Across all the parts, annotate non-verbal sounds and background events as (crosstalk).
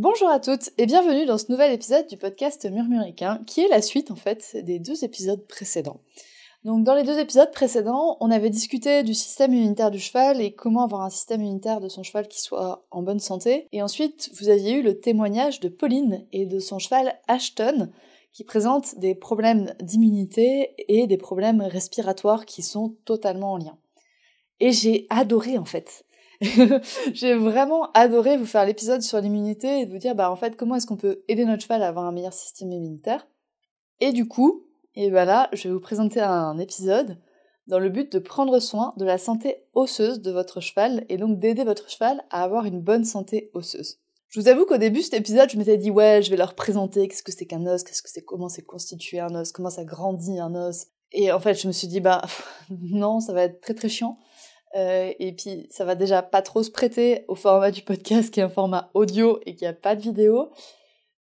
Bonjour à toutes et bienvenue dans ce nouvel épisode du podcast Murmuricain qui est la suite en fait des deux épisodes précédents. Donc dans les deux épisodes précédents, on avait discuté du système immunitaire du cheval et comment avoir un système immunitaire de son cheval qui soit en bonne santé. Et ensuite, vous aviez eu le témoignage de Pauline et de son cheval Ashton qui présente des problèmes d'immunité et des problèmes respiratoires qui sont totalement en lien. Et j'ai adoré en fait. (laughs) j'ai vraiment adoré vous faire l'épisode sur l'immunité et de vous dire bah en fait comment est-ce qu'on peut aider notre cheval à avoir un meilleur système immunitaire. Et du coup, et voilà, je vais vous présenter un épisode dans le but de prendre soin de la santé osseuse de votre cheval et donc d'aider votre cheval à avoir une bonne santé osseuse. Je vous avoue qu'au début de cet épisode, je m'étais dit ouais, je vais leur présenter qu'est-ce que c'est qu'un os, qu'est-ce que c'est, comment c'est constitué un os, comment ça grandit un os. Et en fait, je me suis dit bah (laughs) non, ça va être très très chiant. Euh, et puis ça va déjà pas trop se prêter au format du podcast qui est un format audio et qui a pas de vidéo.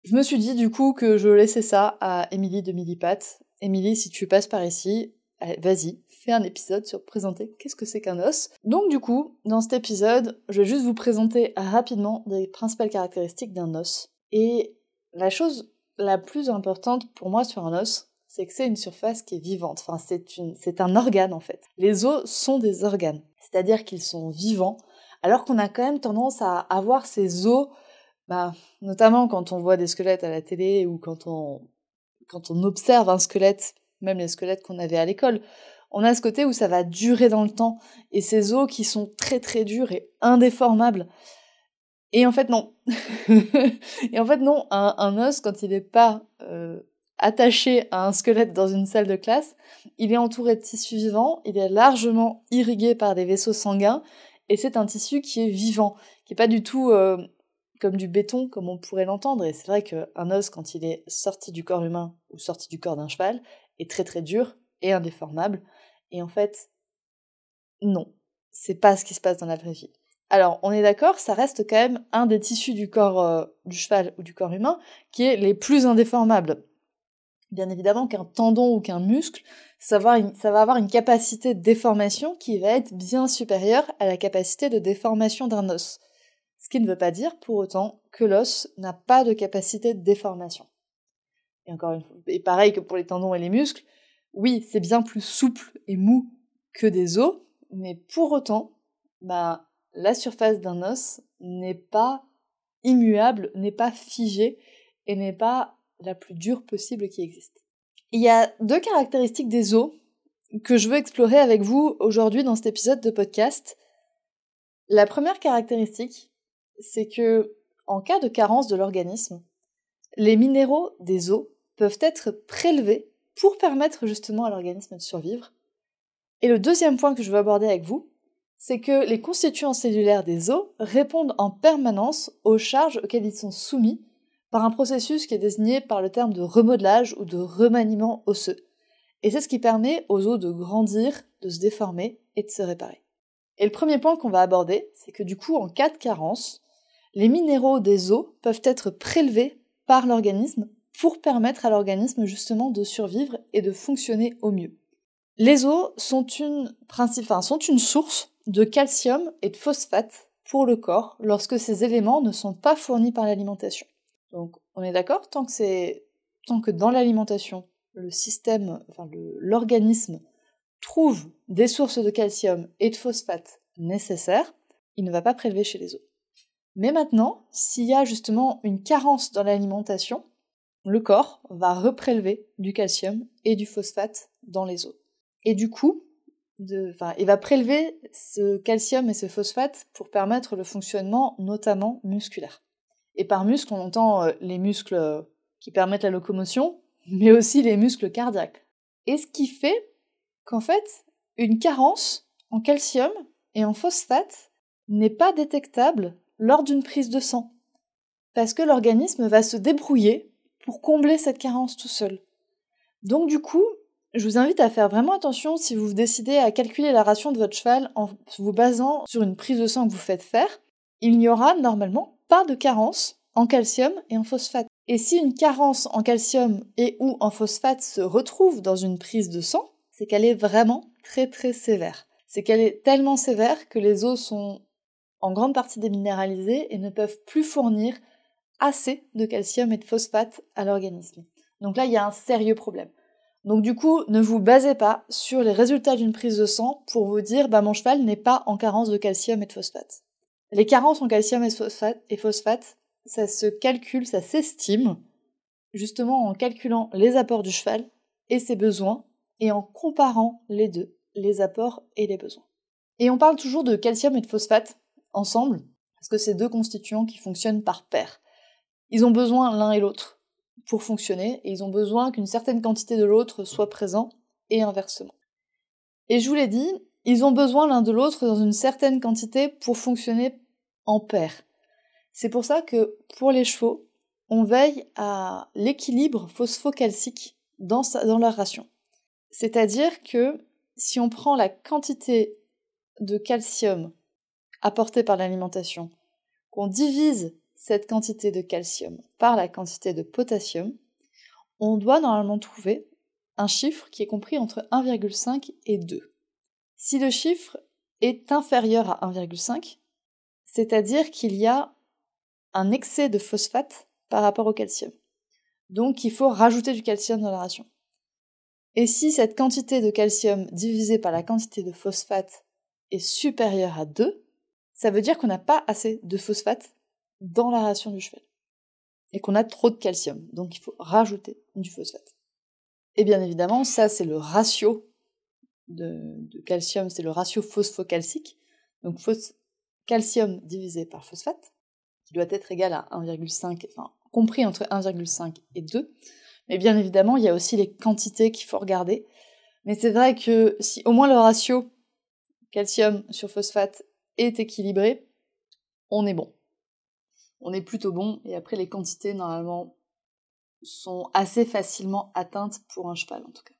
Je me suis dit du coup que je laissais ça à Émilie de Millipat Émilie, si tu passes par ici, vas-y, fais un épisode sur présenter qu'est-ce que c'est qu'un os. Donc du coup, dans cet épisode, je vais juste vous présenter rapidement les principales caractéristiques d'un os. Et la chose la plus importante pour moi sur un os, c'est que c'est une surface qui est vivante. Enfin, c'est un organe en fait. Les os sont des organes, c'est-à-dire qu'ils sont vivants, alors qu'on a quand même tendance à avoir ces os, bah, notamment quand on voit des squelettes à la télé ou quand on quand on observe un squelette, même les squelettes qu'on avait à l'école, on a ce côté où ça va durer dans le temps, et ces os qui sont très très durs et indéformables. Et en fait non. (laughs) et en fait non, un, os, quand il n'est pas euh, attaché à un squelette dans une salle de classe, il est entouré de tissu vivant, il est largement irrigué par des vaisseaux sanguins, et c'est un tissu qui est vivant, qui n'est pas du tout euh, comme du béton, comme on pourrait l'entendre. Et c'est vrai qu'un os, quand il est sorti du corps humain ou sorti du corps d'un cheval, est très très dur et indéformable. Et en fait, non, c'est pas ce qui se passe dans la vraie vie. Alors, on est d'accord, ça reste quand même un des tissus du corps euh, du cheval ou du corps humain qui est les plus indéformables. Bien évidemment qu'un tendon ou qu'un muscle, ça va, avoir une capacité de déformation qui va être bien supérieure à la capacité de déformation d'un os. Ce qui ne veut pas dire pour autant que l'os n'a pas de capacité de déformation. Et encore une fois, et pareil que pour les tendons et les muscles, oui, c'est bien plus souple et mou que des os, mais pour autant, bah, la surface d'un os n'est pas immuable, n'est pas figée et n'est pas la plus dure possible qui existe. Il y a deux caractéristiques des os que je veux explorer avec vous aujourd'hui dans cet épisode de podcast. La première caractéristique, c'est que, en cas de carence de l'organisme, les minéraux des os peuvent être prélevés pour permettre justement à l'organisme de survivre. Et le deuxième point que je veux aborder avec vous, c'est que les constituants cellulaires des os répondent en permanence aux charges auxquelles ils sont soumis par un processus qui est désigné par le terme de remodelage ou de remaniement osseux. Et c'est ce qui permet aux os de grandir, de se déformer et de se réparer. Et le premier point qu'on va aborder, c'est que du coup, en cas de carence, les minéraux des os peuvent être prélevés par l'organisme pour permettre à l'organisme justement de survivre et de fonctionner au mieux. Les os sont une, sont une source de calcium et de phosphate pour le corps lorsque ces éléments ne sont pas fournis par l'alimentation. Donc on est d'accord tant que dans l'alimentation le système, l'organisme trouve des sources de calcium et de phosphate nécessaires, il ne va pas prélever chez les os. Mais maintenant, s'il y a justement une carence dans l'alimentation, le corps va reprélever du calcium et du phosphate dans les os. Et du coup, il va prélever ce calcium et ce phosphate pour permettre le fonctionnement notamment musculaire. Et par muscle, on entend euh, les muscles euh, qui permettent la locomotion, mais aussi les muscles cardiaques. Et ce qui fait qu'en fait, une carence en calcium et en phosphate n'est pas détectable lors d'une prise de sang. Parce que l'organisme va se débrouiller pour combler cette carence tout seul. Donc du coup, je vous invite à faire vraiment attention si vous décidez à calculer la ration de votre cheval en vous basant sur une prise de sang que vous faites faire. Il n'y aura normalement pas de carence en calcium et en phosphate. Et si une carence en calcium et ou en phosphate se retrouve dans une prise de sang, c'est qu'elle est vraiment très très sévère. C'est qu'elle est tellement sévère que les os sont en grande partie déminéralisés et ne peuvent plus fournir assez de calcium et de phosphate à l'organisme. Donc là, il y a un sérieux problème. Donc du coup, ne vous basez pas sur les résultats d'une prise de sang pour vous dire bah mon cheval n'est pas en carence de calcium et de phosphate. Les carences en calcium et phosphate, ça se calcule, ça s'estime, justement en calculant les apports du cheval et ses besoins, et en comparant les deux, les apports et les besoins. Et on parle toujours de calcium et de phosphate ensemble, parce que c'est deux constituants qui fonctionnent par paire. Ils ont besoin l'un et l'autre pour fonctionner, et ils ont besoin qu'une certaine quantité de l'autre soit présent, et inversement. Et je vous l'ai dit, ils ont besoin l'un de l'autre dans une certaine quantité pour fonctionner en paire. C'est pour ça que pour les chevaux, on veille à l'équilibre phosphocalcique dans, dans leur ration. C'est-à-dire que si on prend la quantité de calcium apportée par l'alimentation, qu'on divise cette quantité de calcium par la quantité de potassium, on doit normalement trouver un chiffre qui est compris entre 1,5 et 2. Si le chiffre est inférieur à 1,5, c'est-à-dire qu'il y a un excès de phosphate par rapport au calcium. Donc il faut rajouter du calcium dans la ration. Et si cette quantité de calcium divisée par la quantité de phosphate est supérieure à 2, ça veut dire qu'on n'a pas assez de phosphate dans la ration du cheval. Et qu'on a trop de calcium. Donc il faut rajouter du phosphate. Et bien évidemment, ça c'est le ratio de, calcium, c'est le ratio phosphocalcique. Donc calcium divisé par phosphate qui doit être égal à 1,5, enfin compris entre 1,5 et 2. Mais bien évidemment, il y a aussi les quantités qu'il faut regarder. Mais c'est vrai que si au moins le ratio calcium sur phosphate est équilibré, on est bon. On est plutôt bon, et après les quantités, normalement, sont assez facilement atteintes pour un cheval en tout cas.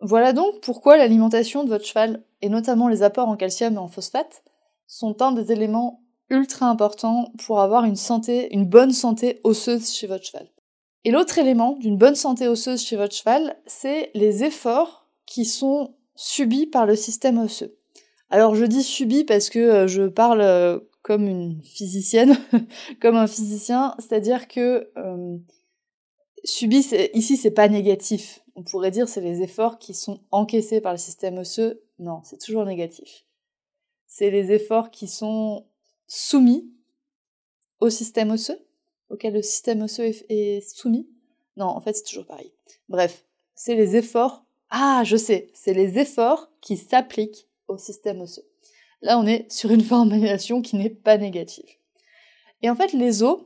Voilà donc pourquoi l'alimentation de votre cheval, et notamment les apports en calcium et en phosphate, sont un des éléments ultra important pour avoir une santé, une bonne santé osseuse chez votre cheval. Et l'autre élément d'une bonne santé osseuse chez votre cheval, c'est les efforts qui sont subis par le système osseux. Alors je dis subis parce que euh, je parle euh, comme une physicienne, (laughs) comme un physicien, c'est-à-dire que euh, subi ici c'est pas négatif. On pourrait dire c'est les efforts qui sont encaissés par le système osseux. Non, c'est toujours négatif. C'est les efforts qui sont soumis au système osseux, auquel le système osseux est, soumis. Non, en fait, c'est toujours pareil. Bref, c'est les efforts. Ah, je sais, c'est les efforts qui s'appliquent au système osseux. Là, on est sur une (laughs) formulation qui n'est pas négative. Et en fait, les os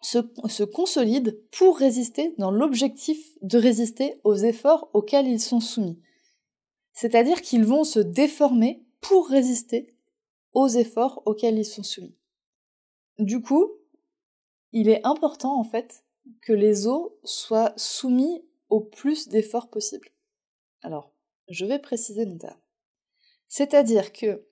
se, consolident pour résister dans l'objectif de résister aux efforts auxquels ils sont soumis. C'est-à-dire qu'ils vont se déformer pour résister aux efforts auxquels ils sont soumis. Du coup, il est important en fait que les os soient soumis au plus d'efforts possible. Alors, je vais préciser mon terme. C'est-à-dire que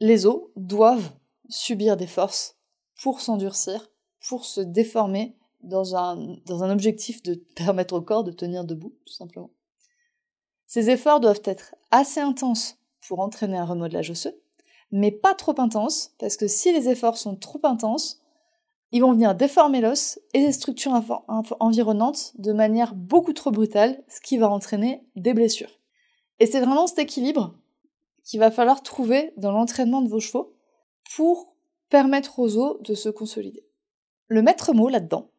les os doivent subir des forces pour s'endurcir, pour se déformer dans un, objectif de (laughs) permettre au corps de tenir debout, tout simplement. Ces efforts doivent être assez intenses pour entraîner un remodelage osseux, mais pas trop intense, parce que si les efforts sont trop intenses, ils vont venir déformer l'os et les structures environnantes de manière beaucoup trop brutale, ce qui va entraîner des blessures. Et c'est vraiment cet équilibre qu'il va falloir trouver dans l'entraînement de vos chevaux pour permettre aux os de se consolider. Le maître mot là-dedans,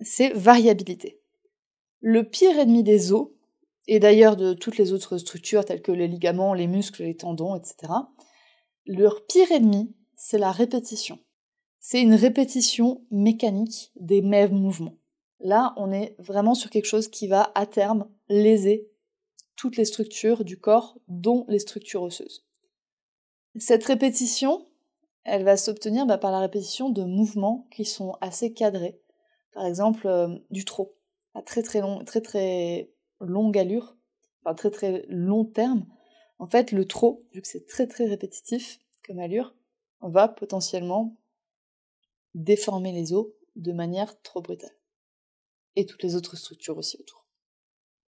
c'est variabilité. Le pire ennemi des os, et d'ailleurs de toutes les autres structures telles que les ligaments, les muscles, les tendons, etc., leur pire ennemi, c'est la répétition. C'est une répétition mécanique des mêmes mouvements. Là, on est vraiment sur quelque chose qui va à terme léser toutes les structures du corps, dont les structures osseuses. Cette répétition, elle va s'obtenir bah, par la répétition de mouvements qui sont assez cadrés. Par exemple, euh, du trot, à très très long, très très longue allure, enfin très très long terme. En fait, le trot, vu que c'est très très répétitif comme allure, va potentiellement déformer les os de manière trop brutale. Et toutes les autres structures aussi autour.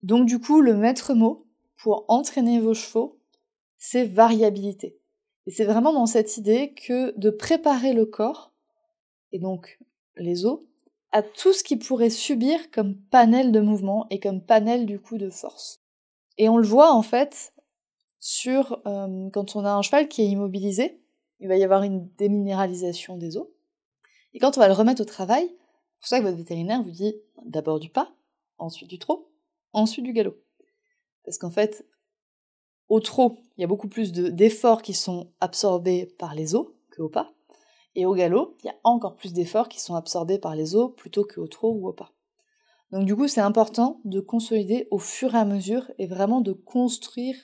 Donc du coup, le maître mot pour entraîner vos chevaux, c'est variabilité. Et c'est vraiment dans cette idée que de préparer le corps, et donc les os, à tout ce qu'il pourrait subir comme panel de mouvement et comme panel du coup de force. Et on le voit en fait sur euh, quand on a un cheval qui est immobilisé, il va y avoir une déminéralisation des os. Et quand on va le remettre au travail, c'est pour ça que votre vétérinaire vous dit d'abord du pas, ensuite du trot, ensuite du galop. Parce qu'en fait, au trot, il y a beaucoup plus d'efforts qui sont absorbés par les os qu'au pas. Et au galop, il y a encore plus d'efforts qui sont absorbés par les os plutôt qu'au trot ou au pas. Donc du coup, c'est important de consolider au fur et à mesure et vraiment de construire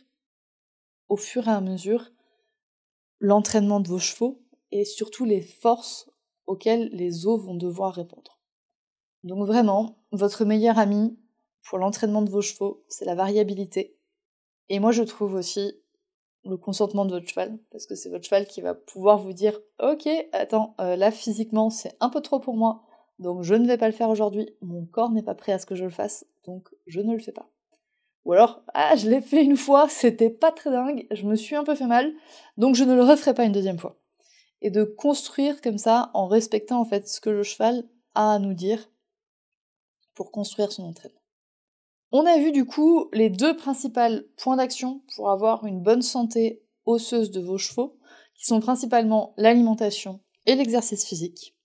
au fur et à mesure l'entraînement de vos chevaux et surtout les forces auxquelles les os vont devoir répondre. Donc vraiment, votre meilleur ami pour l'entraînement de vos chevaux, c'est la variabilité et moi, je trouve aussi le consentement de votre cheval, parce que c'est votre cheval qui va pouvoir vous dire Ok, attends, euh, là physiquement c'est un peu trop pour moi, donc je ne vais pas le faire aujourd'hui, mon corps n'est pas prêt à ce que je le fasse, donc je ne le fais pas. Ou alors, ah, je l'ai fait une fois, c'était pas très dingue, je me suis un peu fait mal, donc je ne le referai pas une deuxième fois. Et de construire comme ça, en respectant en fait ce que le cheval a à nous dire pour construire son entraînement. On a vu du coup les deux principaux points d'action pour avoir une bonne santé osseuse de vos chevaux, qui sont principalement l'alimentation et l'exercice physique.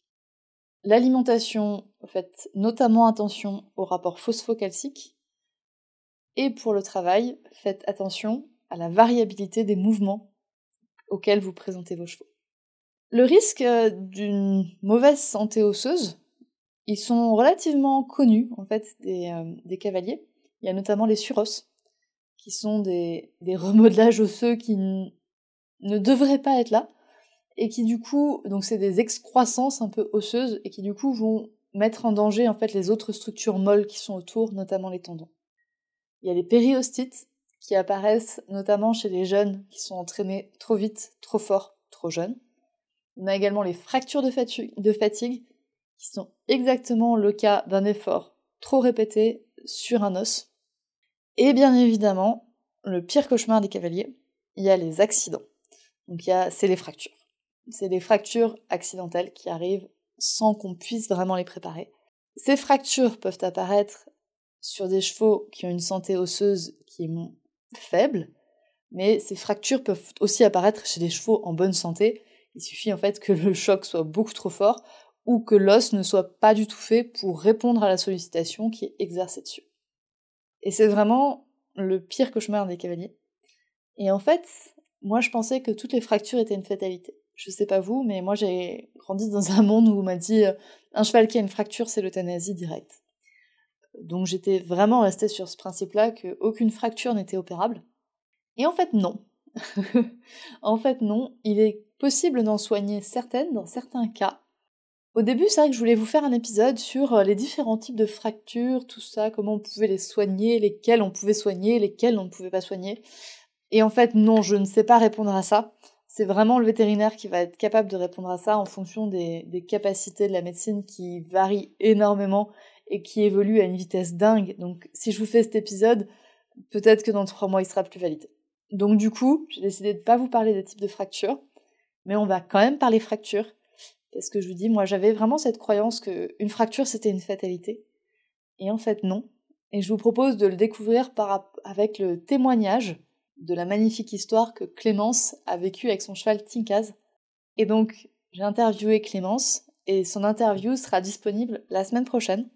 L'alimentation, faites notamment attention au rapport phosphocalcique. Et pour le travail, faites attention à la variabilité des mouvements auxquels vous présentez vos chevaux. Le risque euh, d'une mauvaise santé osseuse, ils sont relativement connus en fait des, euh, des cavaliers. Il y a notamment les suros, qui sont des, remodelages osseux qui ne devraient pas être là, et qui du coup, donc c'est des excroissances un peu osseuses, et qui du coup vont mettre en danger en fait les autres structures molles qui sont autour, notamment les tendons. Il y a les périostites, qui apparaissent notamment chez les jeunes qui sont entraînés trop vite, trop fort, trop jeunes. On a également les fractures de fatigue, qui sont exactement le cas d'un effort trop répété sur un os, et bien évidemment, le pire cauchemar des cavaliers, il y a les accidents. Donc il c'est les fractures. C'est des fractures accidentelles qui arrivent sans qu'on puisse vraiment les préparer. Ces fractures peuvent apparaître sur des chevaux qui ont une santé osseuse qui est faible, mais ces fractures peuvent aussi apparaître chez des chevaux en bonne santé. Il suffit en fait que le choc soit beaucoup trop fort ou que l'os ne soit pas du tout fait pour répondre à la sollicitation qui est exercée dessus. Et c'est vraiment le pire cauchemar des cavaliers. Et en fait, moi je pensais que toutes les fractures étaient une fatalité. Je sais pas vous, mais moi j'ai grandi dans un monde où on m'a dit euh, un cheval qui a une fracture, c'est l'euthanasie directe. Donc j'étais vraiment restée sur ce principe-là qu'aucune fracture n'était opérable. Et en fait non. (laughs) en fait non, il est possible d'en soigner certaines dans certains cas, au début, c'est vrai que je voulais vous faire un épisode sur euh, les différents types de fractures, tout ça, comment on pouvait les soigner, lesquelles on pouvait soigner, lesquelles on ne pouvait pas soigner. Et en fait, non, je ne sais pas répondre à ça. C'est vraiment le vétérinaire qui va être capable de répondre à ça en fonction des, des capacités de la médecine qui varient énormément et qui évoluent à une vitesse dingue. Donc, si je vous fais cet épisode, peut-être que dans trois mois, il sera plus valide. Donc, du coup, j'ai décidé de ne pas vous parler des types de fractures, mais on va quand même parler fractures parce que je vous dis, moi j'avais vraiment cette croyance qu'une fracture c'était une fatalité. Et en fait non. Et je vous propose de le découvrir avec le témoignage de la magnifique histoire que Clémence a vécue avec son cheval Tinkaz. Et donc j'ai interviewé Clémence et son interview sera disponible la semaine prochaine.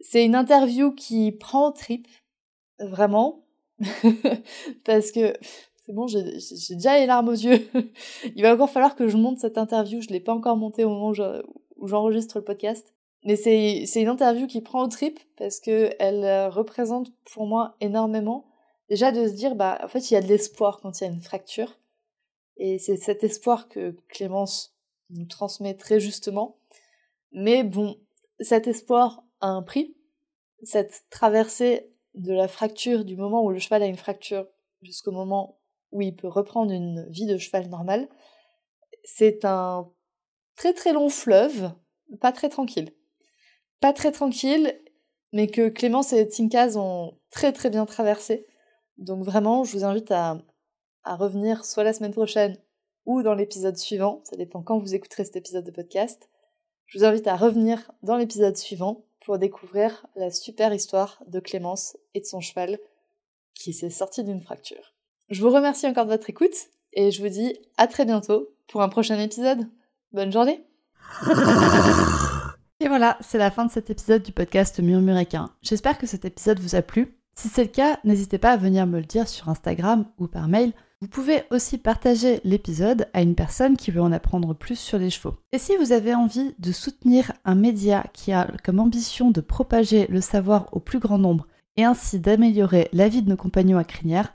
C'est une interview qui prend trip, vraiment, (laughs) parce que c'est bon, j'ai déjà les larmes aux yeux. (laughs) Il va encore falloir que je monte cette interview. Je l'ai pas encore montée au moment où j'enregistre le podcast. Mais c'est une interview qui prend au trip parce que elle euh, représente pour moi énormément. Déjà de se dire, bah, en fait, il y a de l'espoir quand il y a une fracture. Et c'est cet espoir que Clémence nous transmet très justement. Mais bon, cet espoir a un prix. Cette traversée de la fracture, du moment où le cheval a une fracture jusqu'au moment où il peut reprendre une vie de cheval normale, c'est un très très long fleuve, pas très tranquille. Pas très tranquille, mais que Clémence et Tinkaz ont très très bien traversé. Donc vraiment, je vous invite à, à revenir soit la semaine prochaine ou dans l'épisode suivant, ça dépend quand vous écouterez cet épisode de podcast. Je vous invite à revenir dans l'épisode suivant pour découvrir la super histoire de Clémence et de son cheval qui s'est sorti d'une fracture. Je vous remercie encore de votre écoute et je vous dis à très bientôt pour un prochain épisode. Bonne journée Et voilà, c'est la fin de cet épisode du podcast Murmuréquin. J'espère que cet épisode vous a plu. Si c'est le cas, n'hésitez pas à venir me le dire sur Instagram ou par mail. Vous pouvez aussi partager l'épisode à une personne qui veut en apprendre plus sur les chevaux. Et si vous avez envie de soutenir un média qui a comme ambition de propager le savoir au plus grand nombre et ainsi d'améliorer la vie de nos compagnons à crinière,